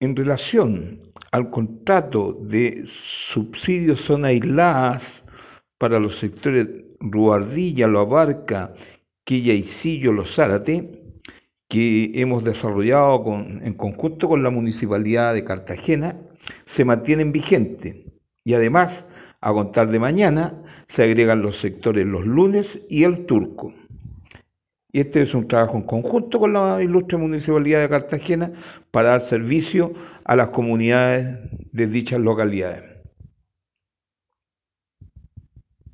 en relación al contrato de subsidios son aisladas para los sectores Ruardilla, Lo Abarca, Quillaisillo, Los Zárate, que hemos desarrollado en conjunto con la Municipalidad de Cartagena, se mantienen vigentes y además, a contar de mañana, se agregan los sectores Los Lunes y El Turco. Y este es un trabajo en conjunto con la ilustre Municipalidad de Cartagena para dar servicio a las comunidades de dichas localidades.